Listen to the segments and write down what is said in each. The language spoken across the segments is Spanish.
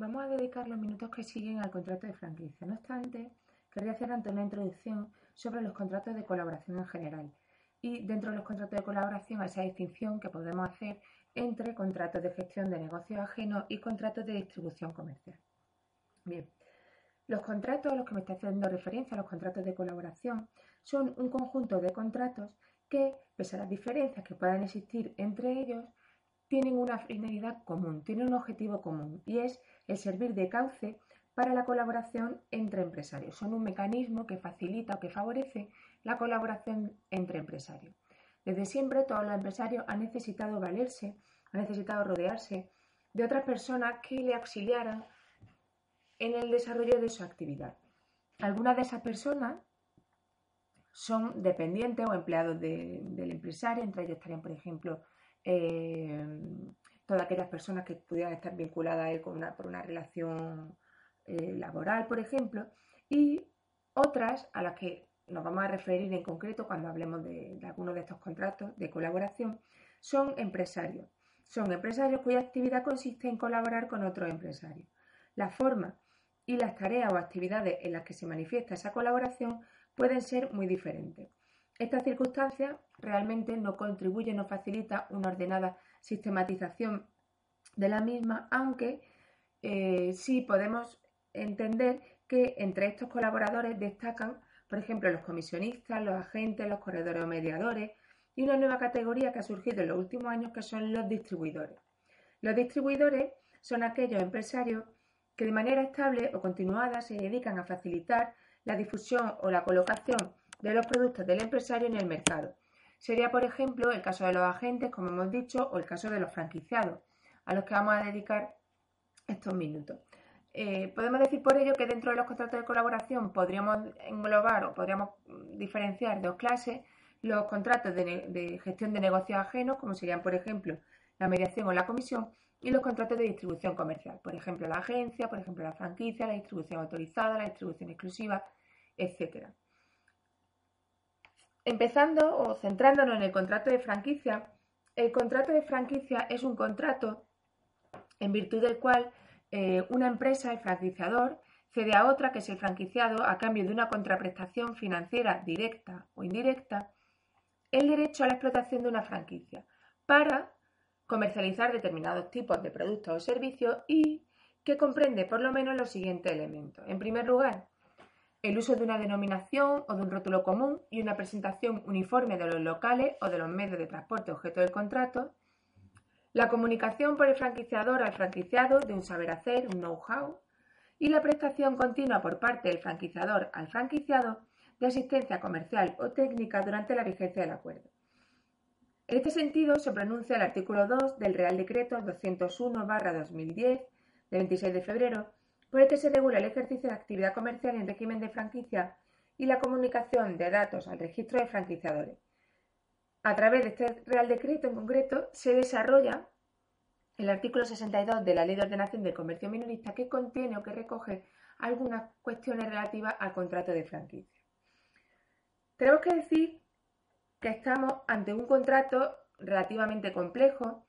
vamos a dedicar los minutos que siguen al contrato de franquicia. No obstante, querría hacer ante una introducción sobre los contratos de colaboración en general y dentro de los contratos de colaboración esa distinción que podemos hacer entre contratos de gestión de negocios ajenos y contratos de distribución comercial. Bien, los contratos a los que me está haciendo referencia, los contratos de colaboración, son un conjunto de contratos que, pese a las diferencias que puedan existir entre ellos, tienen una finalidad común, tienen un objetivo común y es el servir de cauce para la colaboración entre empresarios. Son un mecanismo que facilita o que favorece la colaboración entre empresarios. Desde siempre todos los empresarios han necesitado valerse, han necesitado rodearse de otras personas que le auxiliaran en el desarrollo de su actividad. Algunas de esas personas son dependientes o empleados del empresario, entre ellos estarían, por ejemplo, eh, todas aquellas personas que pudieran estar vinculadas a él por una relación eh, laboral, por ejemplo, y otras a las que nos vamos a referir en concreto cuando hablemos de, de algunos de estos contratos de colaboración, son empresarios. Son empresarios cuya actividad consiste en colaborar con otros empresarios. La forma y las tareas o actividades en las que se manifiesta esa colaboración pueden ser muy diferentes. Esta circunstancia realmente no contribuye, no facilita una ordenada sistematización de la misma, aunque eh, sí podemos entender que entre estos colaboradores destacan, por ejemplo, los comisionistas, los agentes, los corredores o mediadores y una nueva categoría que ha surgido en los últimos años que son los distribuidores. Los distribuidores son aquellos empresarios que de manera estable o continuada se dedican a facilitar la difusión o la colocación de los productos del empresario en el mercado. Sería, por ejemplo, el caso de los agentes, como hemos dicho, o el caso de los franquiciados, a los que vamos a dedicar estos minutos. Eh, podemos decir por ello que dentro de los contratos de colaboración podríamos englobar o podríamos diferenciar dos clases, los contratos de, de gestión de negocios ajenos, como serían, por ejemplo, la mediación o la comisión, y los contratos de distribución comercial, por ejemplo, la agencia, por ejemplo, la franquicia, la distribución autorizada, la distribución exclusiva, etc. Empezando o centrándonos en el contrato de franquicia, el contrato de franquicia es un contrato en virtud del cual eh, una empresa, el franquiciador, cede a otra, que es el franquiciado, a cambio de una contraprestación financiera directa o indirecta, el derecho a la explotación de una franquicia para comercializar determinados tipos de productos o servicios y que comprende por lo menos los siguientes elementos. En primer lugar, el uso de una denominación o de un rótulo común y una presentación uniforme de los locales o de los medios de transporte objeto del contrato, la comunicación por el franquiciador al franquiciado de un saber hacer, un know-how, y la prestación continua por parte del franquiciador al franquiciado de asistencia comercial o técnica durante la vigencia del acuerdo. En este sentido, se pronuncia el artículo 2 del Real Decreto 201-2010 de 26 de febrero, por el que se regula el ejercicio de actividad comercial en régimen de franquicia y la comunicación de datos al registro de franquiciadores. A través de este Real Decreto en concreto se desarrolla el artículo 62 de la Ley de Ordenación del Comercio Minorista que contiene o que recoge algunas cuestiones relativas al contrato de franquicia. Tenemos que decir que estamos ante un contrato relativamente complejo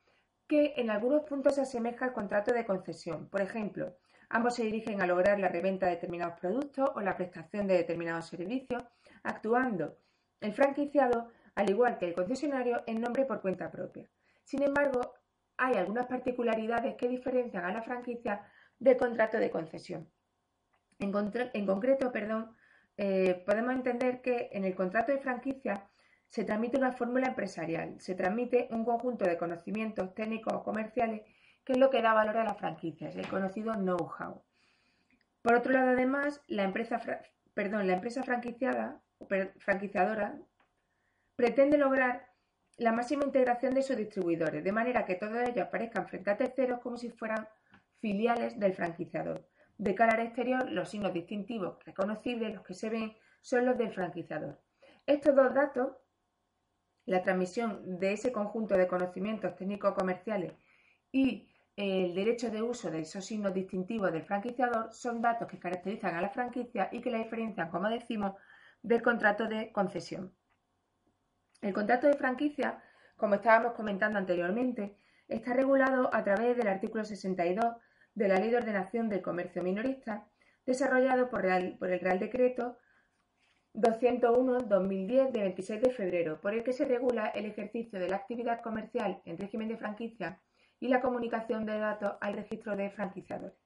que en algunos puntos se asemeja al contrato de concesión. Por ejemplo, ambos se dirigen a lograr la reventa de determinados productos o la prestación de determinados servicios, actuando el franquiciado, al igual que el concesionario, en nombre por cuenta propia. Sin embargo, hay algunas particularidades que diferencian a la franquicia del contrato de concesión. En, concreto, perdón, eh, podemos entender que en el contrato de franquicia se transmite una fórmula empresarial, se transmite un conjunto de conocimientos técnicos o comerciales que es lo que da valor a la franquicia, es el conocido know-how. Por otro lado, además, la empresa, perdón, la empresa franquiciada o franquiciadora pretende lograr la máxima integración de sus distribuidores, de manera que todos ellos aparezcan frente a terceros como si fueran filiales del franquiciador. De cara al exterior, los signos distintivos reconocibles, los que se ven, son los del franquiciador. Estos dos datos la transmisión de ese conjunto de conocimientos técnicos comerciales y el derecho de uso de esos signos distintivos del franquiciador son datos que caracterizan a la franquicia y que la diferencian, como decimos, del contrato de concesión. El contrato de franquicia, como estábamos comentando anteriormente, está regulado a través del artículo 62 de la Ley de Ordenación del Comercio Minorista, desarrollado por, el Real Decreto 201-2010 de 26 de febrero, por el que se regula el ejercicio de la actividad comercial en régimen de franquicia y la comunicación de datos al registro de franquiciadores.